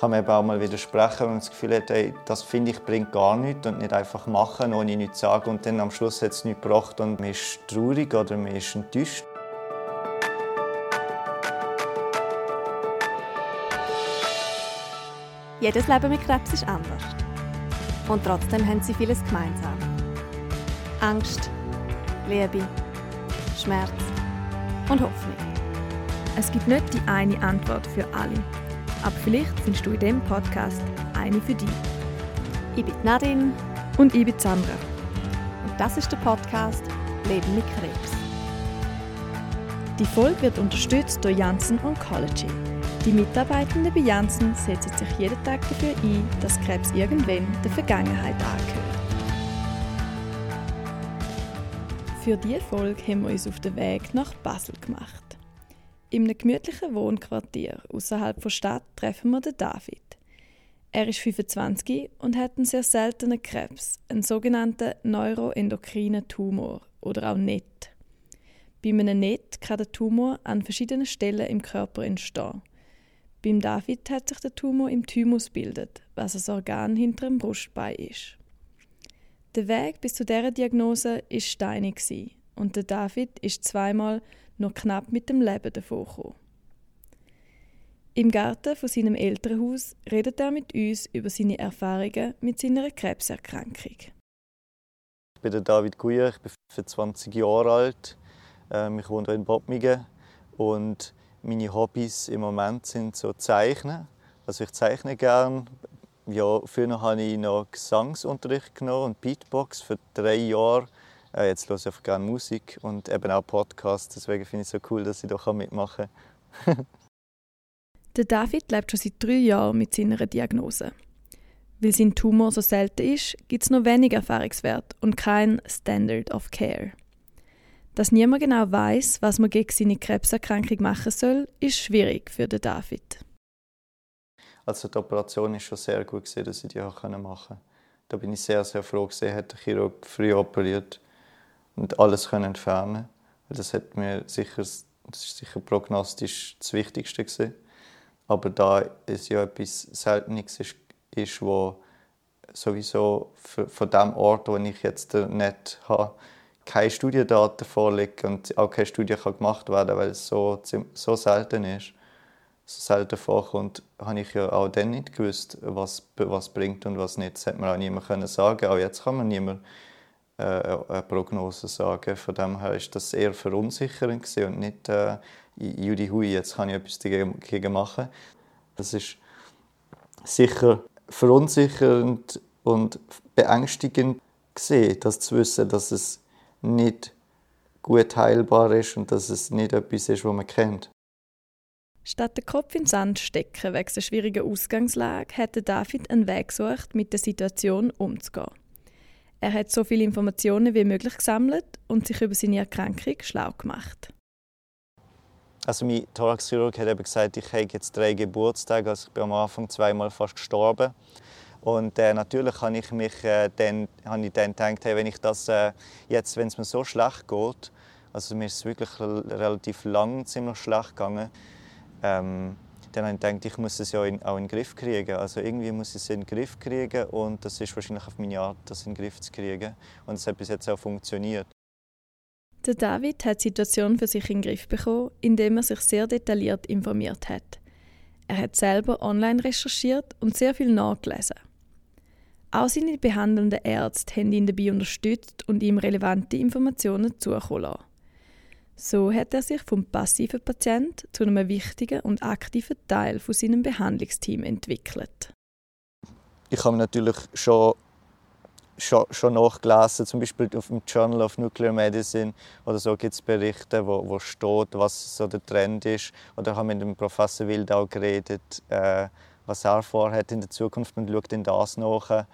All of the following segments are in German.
kann man eben auch mal widersprechen, wenn man das Gefühl hat, ey, das finde ich bringt gar nichts und nicht einfach machen, ohne nichts zu sagen und dann am Schluss hat es nichts gebracht und man ist traurig oder man ist enttäuscht. Jedes Leben mit Krebs ist anders. Und trotzdem haben sie vieles gemeinsam. Angst, Liebe, Schmerz und Hoffnung. Es gibt nicht die eine Antwort für alle. Aber vielleicht findest du in diesem Podcast eine für dich. Ich bin Nadine. Und ich bin Sandra. Und das ist der Podcast Leben mit Krebs. Die Folge wird unterstützt durch Janssen Oncology. Die Mitarbeitenden bei Janssen setzen sich jeden Tag dafür ein, dass Krebs irgendwann der Vergangenheit angehört. Für diese Folge haben wir uns auf den Weg nach Basel gemacht. In einem gemütlichen Wohnquartier außerhalb der Stadt treffen wir den David. Er ist 25 und hat einen sehr seltenen Krebs, einen sogenannten neuroendokrinen Tumor oder auch NET. Bei einem NET kann der Tumor an verschiedenen Stellen im Körper entstehen. Beim David hat sich der Tumor im Thymus bildet, was ein Organ hinter dem Brustbein ist. Der Weg bis zu dieser Diagnose ist steinig und der David ist zweimal noch knapp mit dem Leben davongekommen. Im Garten von seinem Elternhaus redet er mit uns über seine Erfahrungen mit seiner Krebserkrankung. Ich bin David Guyer, ich bin 25 Jahre alt. Ähm, ich wohne in Bottmingen und meine Hobbys im Moment sind so Zeichnen. Also ich zeichne gerne. Ja, früher habe ich noch Gesangsunterricht genommen und Beatbox für drei Jahre. Äh, jetzt höre ich einfach gerne Musik und eben auch Podcasts. Deswegen finde ich es so cool, dass ich da mitmachen kann. Der David lebt schon seit drei Jahren mit seiner Diagnose. Weil sein Tumor so selten ist, gibt es noch wenig Erfahrungswert und kein Standard of Care. Dass niemand genau weiß, was man gegen seine Krebserkrankung machen soll, ist schwierig für den David. Also die Operation ist schon sehr gut gewesen, dass ich die auch machen konnte. Da bin ich sehr, sehr froh gewesen, hat der Chirurg früh operiert und alles können entfernen. Das hat mir sicher, das ist sicher prognostisch das Wichtigste gewesen. Aber da es ja etwas Seltenes ist, ist wo sowieso von dem Ort, wo ich jetzt nicht habe, keine Studiendaten vorliegen und auch keine Studie gemacht werden, weil es so, so selten ist, so selten vorkommt, habe ich ja auch dann nicht gewusst, was, was bringt und was nicht. Das hätte man auch niemand können. Auch jetzt kann man niemand eine Prognose sagen. Von dem her ist das eher verunsichernd und nicht äh, Judy Hui, jetzt kann ich etwas dagegen machen. Das ist sicher verunsichernd und beängstigend gesehen, das zu wissen, dass es nicht gut heilbar ist und dass es nicht etwas ist, was man kennt. Statt den Kopf in den Sand stecken wegen der schwierigen Ausgangslage, hätte David einen Weg gesucht, mit der Situation umzugehen. Er hat so viele Informationen wie möglich gesammelt und sich über seine Erkrankung schlau gemacht. Also mein Thoraxchirurg hat eben gesagt, ich habe jetzt drei Geburtstage, also ich bin am Anfang zweimal fast gestorben. Und äh, natürlich habe ich mich äh, dann, habe ich dann gedacht, hey, wenn ich das äh, jetzt, wenn es mir so schlecht geht, also mir ist es wirklich relativ lang ziemlich schlecht gegangen, ähm, dann habe ich gedacht, ich muss es ja in, auch in den Griff kriegen. Also irgendwie muss ich es in den Griff kriegen und das ist wahrscheinlich auf meine Art, das in den Griff zu kriegen. Und es hat bis jetzt auch funktioniert. Der David hat die Situation für sich in den Griff bekommen, indem er sich sehr detailliert informiert hat. Er hat selber online recherchiert und sehr viel nachgelesen. Auch seine behandelnden Ärzte haben ihn dabei unterstützt und ihm relevante Informationen zukommen lassen. So hat er sich vom passiven Patient zu einem wichtigen und aktiven Teil von seinem Behandlungsteam entwickelt. Ich habe natürlich schon, schon, schon nachgelesen, zum Beispiel auf dem Journal of Nuclear Medicine oder so gibt es Berichte, wo, wo steht, was so der Trend ist. Oder habe mit dem Professor Wildau geredet, äh, was er vorhat in der Zukunft und schaut in das nach.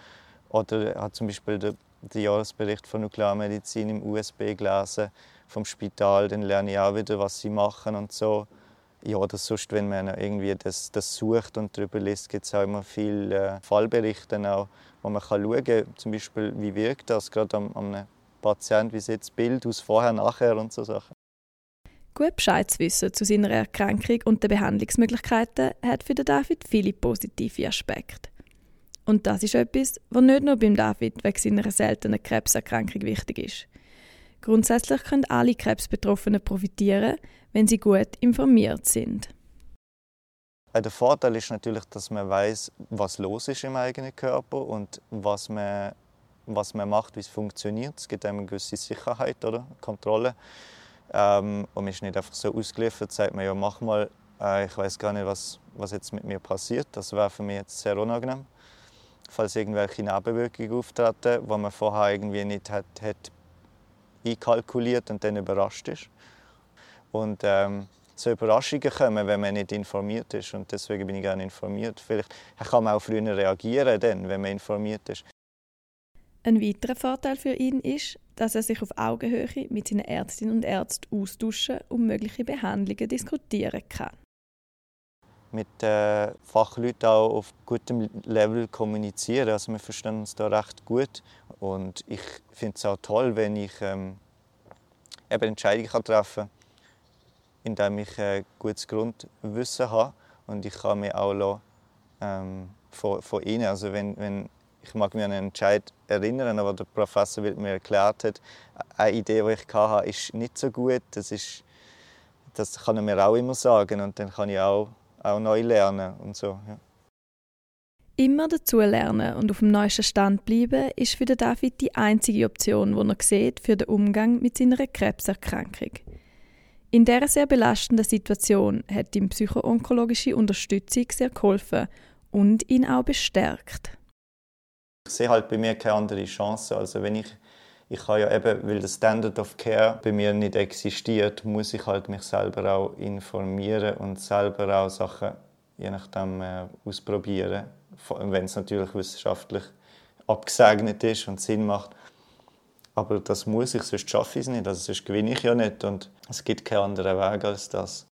Oder hat zum Beispiel den Jahresbericht von Nuklearmedizin im USB gelesen vom Spital, dann lerne ich auch wieder, was sie machen und so. Ja, oder sonst, wenn man irgendwie das, das sucht und darüber liest, gibt es auch immer viele äh, Fallberichte, auch, wo man kann schauen kann, zum Beispiel, wie wirkt das gerade am, am Patienten, wie sieht das Bild aus vorher, nachher und so Sachen. Gut Bescheid zu wissen zu seiner Erkrankung und den Behandlungsmöglichkeiten hat für David viele positive Aspekte. Und das ist etwas, was nicht nur beim David wegen seiner seltenen Krebserkrankung wichtig ist. Grundsätzlich können alle Krebsbetroffenen profitieren, wenn sie gut informiert sind. Der Vorteil ist natürlich, dass man weiß, was los ist im eigenen Körper und was man, was man macht, wie es funktioniert. Es gibt einem eine gewisse Sicherheit oder Kontrolle. Ähm, und man ist nicht einfach so ausgeliefert, sagt man, ja, mach mal, äh, ich weiß gar nicht, was, was jetzt mit mir passiert. Das wäre für mich jetzt sehr unangenehm. Falls irgendwelche Nebenwirkungen auftreten, die man vorher irgendwie nicht hat, hat einkalkuliert und dann überrascht ist. Und ähm, so Überraschungen kommen, wenn man nicht informiert ist. Und deswegen bin ich gerne informiert. Vielleicht kann man auch früher reagieren, dann, wenn man informiert ist. Ein weiterer Vorteil für ihn ist, dass er sich auf Augenhöhe mit seinen Ärztinnen und Ärzten austauschen und mögliche Behandlungen diskutieren kann. Mit äh, Fachleuten auch auf gutem Level kommunizieren. Also wir verstehen uns da recht gut. Und ich finde es auch toll, wenn ich ähm, eben Entscheidungen kann treffen kann, indem ich ein gutes Grundwissen habe. Und ich kann mich auch ähm, von, von ihnen, also wenn, wenn ich mag mich an einen Entscheid erinnern, aber der Professor mir erklärt hat, eine Idee, die ich hatte, ist nicht so gut. Das, ist, das kann er mir auch immer sagen und dann kann ich auch, auch neu lernen und so. Ja. Immer dazulernen und auf dem neuesten Stand bleiben ist für David die einzige Option, die er sieht für den Umgang mit seiner Krebserkrankung. In dieser sehr belastenden Situation hat ihm psychoonkologische Unterstützung sehr geholfen und ihn auch bestärkt. Ich sehe halt bei mir keine andere Chance. Also wenn ich, ich kann ja eben, weil der Standard of Care bei mir nicht existiert, muss ich halt mich selber auch informieren und selber auch Sachen je nachdem äh, ausprobieren, wenn es natürlich wissenschaftlich abgesegnet ist und Sinn macht. Aber das muss ich, sonst schaffe ich es nicht. Also sonst gewinne ich ja nicht und es gibt keinen anderen Weg als das.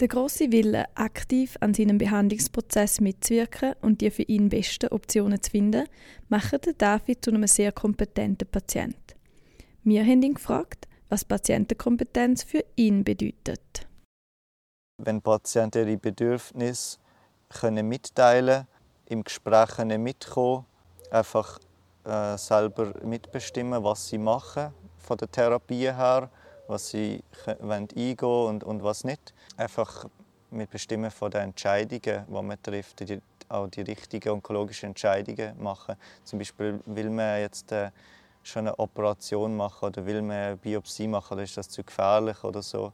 Der große Wille, aktiv an seinem Behandlungsprozess mitzuwirken und die für ihn besten Optionen zu finden, macht David zu einem sehr kompetenten Patienten. Wir haben ihn gefragt, was Patientenkompetenz für ihn bedeutet. Wenn Patienten ihre Bedürfnisse können mitteilen im Gespräch können mitkommen, einfach äh, selber mitbestimmen, was sie machen von der Therapie her was sie wollen eingehen und, und was nicht. Einfach mit Bestimmen von den Entscheidungen, die man trifft, die, auch die richtigen onkologischen Entscheidungen machen. Zum Beispiel will man jetzt äh, schon eine Operation machen oder will man eine Biopsie machen oder ist das zu gefährlich oder so.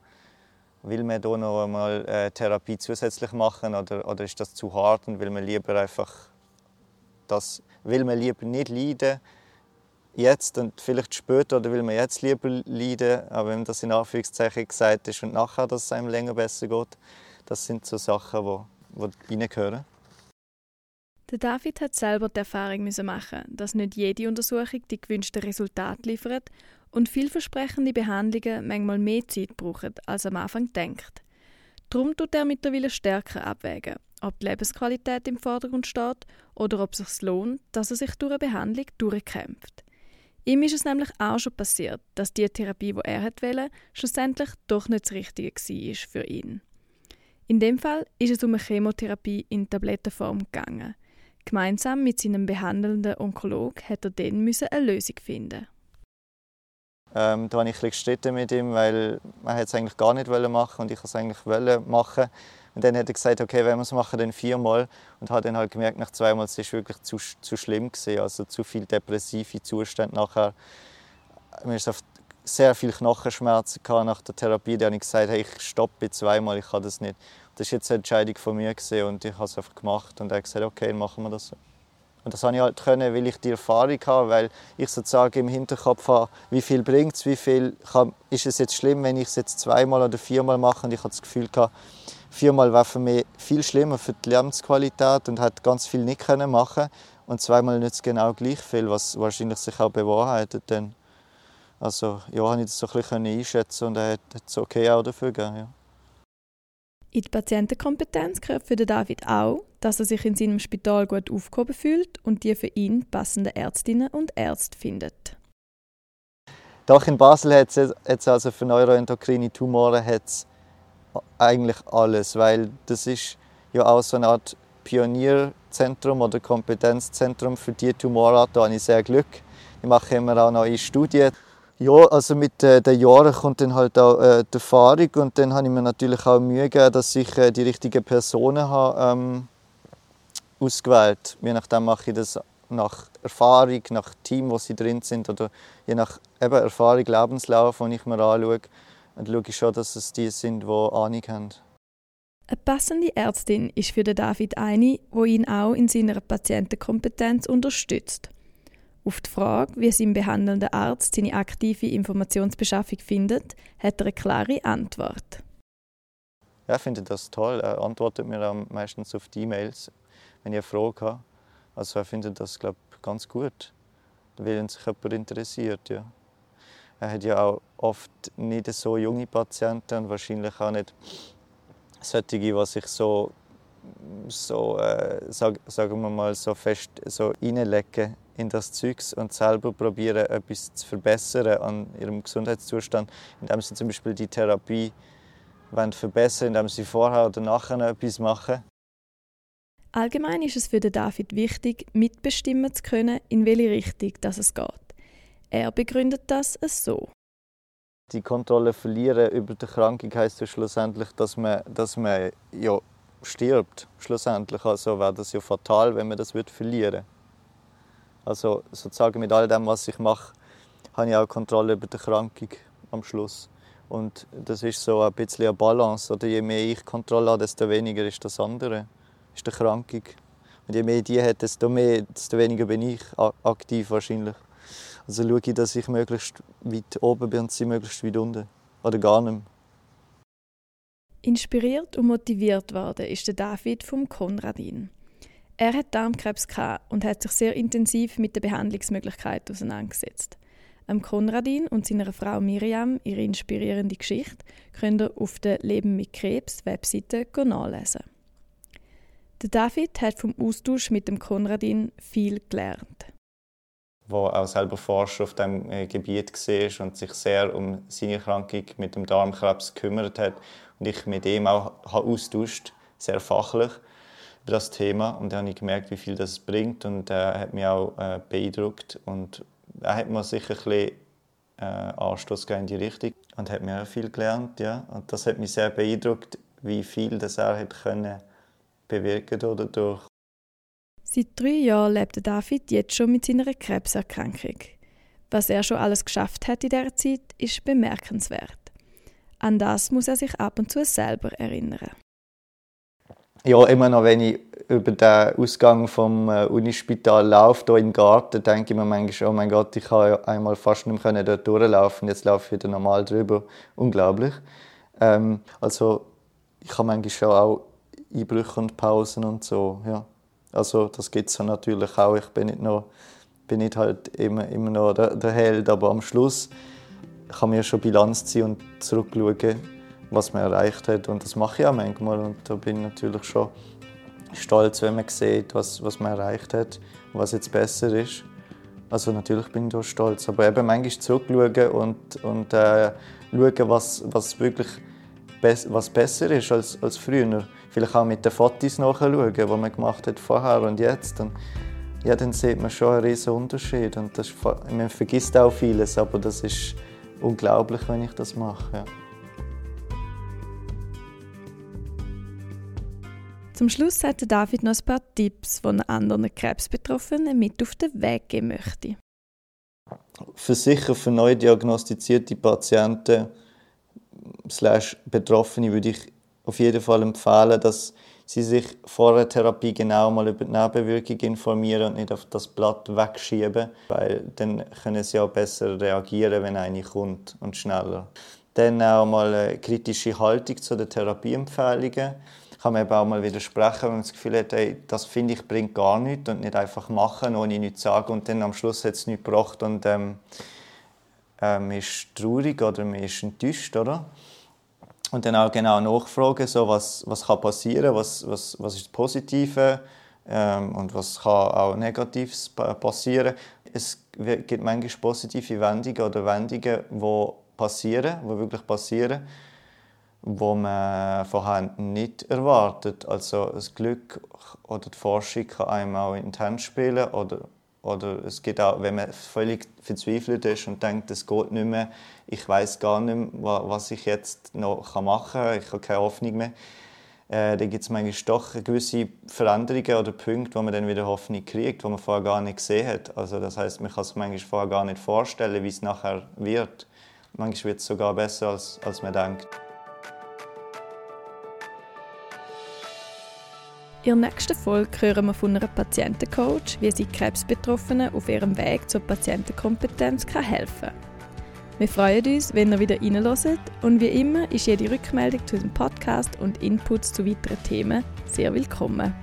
Will man hier noch einmal äh, Therapie zusätzlich machen oder, oder ist das zu hart und will man lieber einfach das, will man lieber nicht leiden jetzt und vielleicht später oder will man jetzt lieber leiden, aber wenn das in Anführungszeichen gesagt ist und nachher, dass es einem länger besser geht, das sind so Sachen, die, die reingehören. Der David hat selber die Erfahrung machen, dass nicht jede Untersuchung die gewünschten Resultate liefert und vielversprechende Behandlungen manchmal mehr Zeit brauchen, als am Anfang denkt. Darum tut er mittlerweile stärker abwägen, ob die Lebensqualität im Vordergrund steht oder ob es sich lohnt, dass er sich durch eine Behandlung durchkämpft. Ihm ist es nämlich auch schon passiert, dass die Therapie, die er wollte, schlussendlich doch nicht das Richtige war für ihn. In dem Fall ist es um eine Chemotherapie in Tablettenform gegangen. Gemeinsam mit seinem behandelnden Onkolog hat er dann eine Lösung finden. Ähm, da habe ich ein bisschen mit ihm, weil man es eigentlich gar nicht machen und ich es eigentlich machen und dann hat er gesagt, okay, wenn wir es machen, dann viermal. Und hat dann halt gemerkt, nach zweimal, es ist wirklich zu, zu schlimm gewesen, also zu viel depressive Zustände nachher. Mir ist sehr viel Knochenschmerzen nach der Therapie. Da habe ich gesagt, hey, ich stoppe zweimal, ich kann das nicht. Das ist jetzt eine Entscheidung von mir gewesen, und ich habe es einfach gemacht und er hat gesagt, okay, dann machen wir das. Und das konnte ich halt können, weil ich die Erfahrung habe, weil ich sozusagen im Hinterkopf habe, wie viel bringt es, wie viel kann, ist es jetzt schlimm, wenn ich es jetzt zweimal oder viermal mache und ich habe das Gefühl gehabt, viermal war für mich viel schlimmer für die Lebensqualität und hat ganz viel nicht können machen und zweimal nicht genau gleich viel, was wahrscheinlich sich auch bewahrheitet dann. Also ja, habe ich das so ein bisschen einschätzen und er hat es okay auch dafür gegeben. Ja. In die Patientenkompetenz gehört für David auch, dass er sich in seinem Spital gut aufgehoben fühlt und die für ihn passenden Ärztinnen und Ärzte findet. Doch in Basel hat es also für neuroendokrine Tumore hat's eigentlich alles, weil das ist ja auch so eine Art Pionierzentrum oder Kompetenzzentrum für die Tumorart. Da habe ich sehr Glück. Ich mache immer auch neue Studien. Ja, also mit äh, den Jahren kommt dann halt auch äh, die Erfahrung und dann habe ich mir natürlich auch Mühe gegeben, dass ich äh, die richtigen Personen habe, ähm, ausgewählt. Je nachdem mache ich das nach Erfahrung, nach Team, wo sie drin sind oder je nach eben Erfahrung, Lebenslauf, den ich mir anschaue, dann schaue ich schon, dass es die sind, die Ahnung haben. Eine passende Ärztin ist für David eine, die ihn auch in seiner Patientenkompetenz unterstützt. Auf die Frage, wie sein behandelnder Arzt seine aktive Informationsbeschaffung findet, hat er eine klare Antwort. Ja, ich finde das toll. Er antwortet mir meistens auf die E-Mails, wenn ich eine Frage habe. Also er findet das, glaube ich, ganz gut, wenn sich jemand interessiert. Ja. Er hat ja auch oft nicht so junge Patienten und wahrscheinlich auch nicht solche, die sich so, so äh, sag, sagen wir mal, so fest so reinlegen in das Zeugs und selber probieren, etwas zu verbessern an ihrem Gesundheitszustand, indem sie zum Beispiel die Therapie wollen verbessern indem sie vorher oder nachher etwas machen. Allgemein ist es für David wichtig, mitbestimmen zu können, in welche Richtung das es geht. Er begründet das so. Die Kontrolle verlieren über die Erkrankung heißt ja schlussendlich, dass man, dass man ja stirbt. Schlussendlich also wäre das ja fatal, wenn man das verlieren. Also sozusagen mit all dem, was ich mache, habe ich auch Kontrolle über die Erkrankung am Schluss. Und das ist so ein bisschen eine Balance. Oder je mehr ich Kontrolle habe, desto weniger ist das andere, ist die Erkrankung. Und je mehr die hat, desto, mehr, desto weniger bin ich aktiv wahrscheinlich. Also schaue ich, dass ich möglichst weit oben bin und sie möglichst weit unten. Oder gar nicht mehr. Inspiriert und motiviert worden ist der David vom Konradin. Er hat Darmkrebs und hat sich sehr intensiv mit der Behandlungsmöglichkeit auseinandergesetzt. Am Konradin und seiner Frau Miriam ihre inspirierende Geschichte könnt ihr auf der Leben mit Krebs Webseite nachlesen. Der David hat vom Austausch mit dem Konradin viel gelernt. Wo auch selber Forscher auf dem äh, Gebiet war und sich sehr um seine Erkrankung mit dem Darmkrebs gekümmert hat und ich mit ihm auch austauscht, sehr fachlich über das Thema und dann habe ich gemerkt, wie viel das bringt und er äh, hat mich auch äh, beeindruckt und er hat mir sicher ein bisschen äh, Anstoß in die Richtung und hat mir auch viel gelernt, ja und das hat mich sehr beeindruckt, wie viel das er hat können bewirken dadurch. Seit drei Jahren lebt David jetzt schon mit seiner Krebserkrankung. Was er schon alles geschafft hat in dieser Zeit, ist bemerkenswert. An das muss er sich ab und zu selber erinnern ja, immer noch, wenn ich über den Ausgang vom äh, Unispital laufe, hier im Garten, denke ich mir manchmal, oh mein Gott, ich habe ja einmal fast nicht mehr dort durchlaufen, jetzt laufe ich wieder normal drüber. Unglaublich. Ähm, also ich habe manchmal schon auch Einbrüche und Pausen und so, ja. Also das gibt es ja natürlich auch. Ich bin nicht, noch, bin nicht halt immer, immer noch der, der Held, aber am Schluss kann mir schon Bilanz ziehen und zurückschauen was man erreicht hat. Und das mache ich auch manchmal. Und da bin ich natürlich schon stolz, wenn man sieht, was, was man erreicht hat und was jetzt besser ist. Also natürlich bin ich da stolz. Aber eben manchmal zurückschauen und, und äh, schauen, was, was wirklich bes was besser ist als, als früher. Vielleicht auch mit den Fotos nachschauen, die man gemacht hat vorher und jetzt. Und ja, dann sieht man schon einen riesen Unterschied. Und das man vergisst auch vieles, aber das ist unglaublich, wenn ich das mache. Ja. Zum Schluss hat David noch ein paar Tipps, die er anderen Krebsbetroffenen mit auf den Weg geben möchte. Für sicher für neu diagnostizierte Patienten slash Betroffene würde ich auf jeden Fall empfehlen, dass sie sich vor der Therapie genau mal über die Nebenwirkung informieren und nicht auf das Blatt wegschieben, weil dann können sie auch besser reagieren, wenn eine kommt und schneller. Dann auch mal eine kritische Haltung zu den Therapieempfehlungen kann man eben auch mal widersprechen, wenn man das Gefühl hat, ey, das finde ich bringt gar nichts und nicht einfach machen, ohne nichts zu sagen und dann am Schluss hat es nichts gebracht und ähm, äh, man ist traurig oder man ist enttäuscht, oder? Und dann auch genau nachfragen, so, was, was kann passieren, was, was, was ist das Positive ähm, und was kann auch Negatives passieren. Es gibt manchmal positive Wendungen oder Wendungen, die passieren, die wirklich passieren, wo man vorher nicht erwartet. Also das Glück oder die Forschung kann einem auch in die Hand spielen oder oder es geht auch, wenn man völlig verzweifelt ist und denkt, es geht nicht mehr, ich weiß gar nicht mehr, was ich jetzt noch machen kann, ich habe keine Hoffnung mehr. Äh, dann gibt es manchmal doch gewisse Veränderungen oder Punkte, wo man dann wieder Hoffnung kriegt, die man vorher gar nicht gesehen hat. Also das heißt, man kann sich manchmal vorher gar nicht vorstellen, wie es nachher wird. Manchmal wird es sogar besser, als, als man denkt. In der nächsten Folge hören wir von einer Patientencoach, wie sie Krebsbetroffenen auf ihrem Weg zur Patientenkompetenz helfen kann. Wir freuen uns, wenn ihr wieder reinhört und wie immer ist jede Rückmeldung zu diesem Podcast und Inputs zu weiteren Themen sehr willkommen.